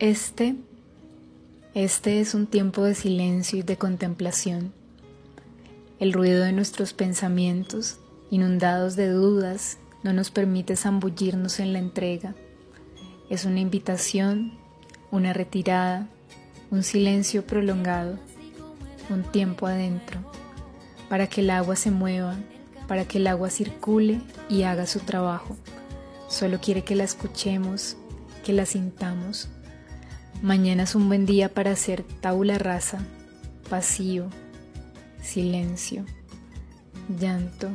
Este, este es un tiempo de silencio y de contemplación. El ruido de nuestros pensamientos, inundados de dudas, no nos permite zambullirnos en la entrega. Es una invitación, una retirada, un silencio prolongado, un tiempo adentro, para que el agua se mueva, para que el agua circule y haga su trabajo. Solo quiere que la escuchemos, que la sintamos Mañana es un buen día para hacer tabula rasa, vacío, silencio, llanto,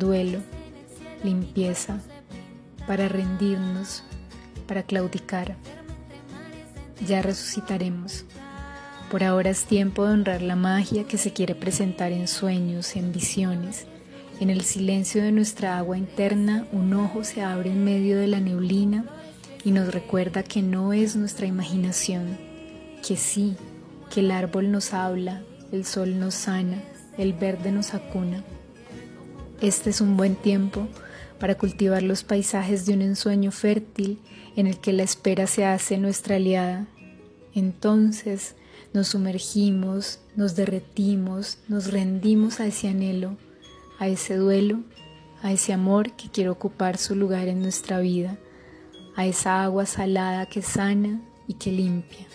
duelo, limpieza, para rendirnos, para claudicar. Ya resucitaremos. Por ahora es tiempo de honrar la magia que se quiere presentar en sueños, en visiones. En el silencio de nuestra agua interna, un ojo se abre en medio de la neblina y nos recuerda que no es nuestra imaginación, que sí, que el árbol nos habla, el sol nos sana, el verde nos acuna. Este es un buen tiempo para cultivar los paisajes de un ensueño fértil en el que la espera se hace nuestra aliada. Entonces nos sumergimos, nos derretimos, nos rendimos a ese anhelo, a ese duelo, a ese amor que quiere ocupar su lugar en nuestra vida a esa agua salada que sana y que limpia.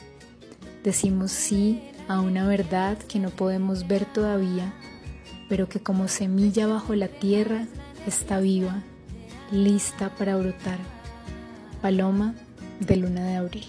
Decimos sí a una verdad que no podemos ver todavía, pero que como semilla bajo la tierra está viva, lista para brotar. Paloma de luna de abril.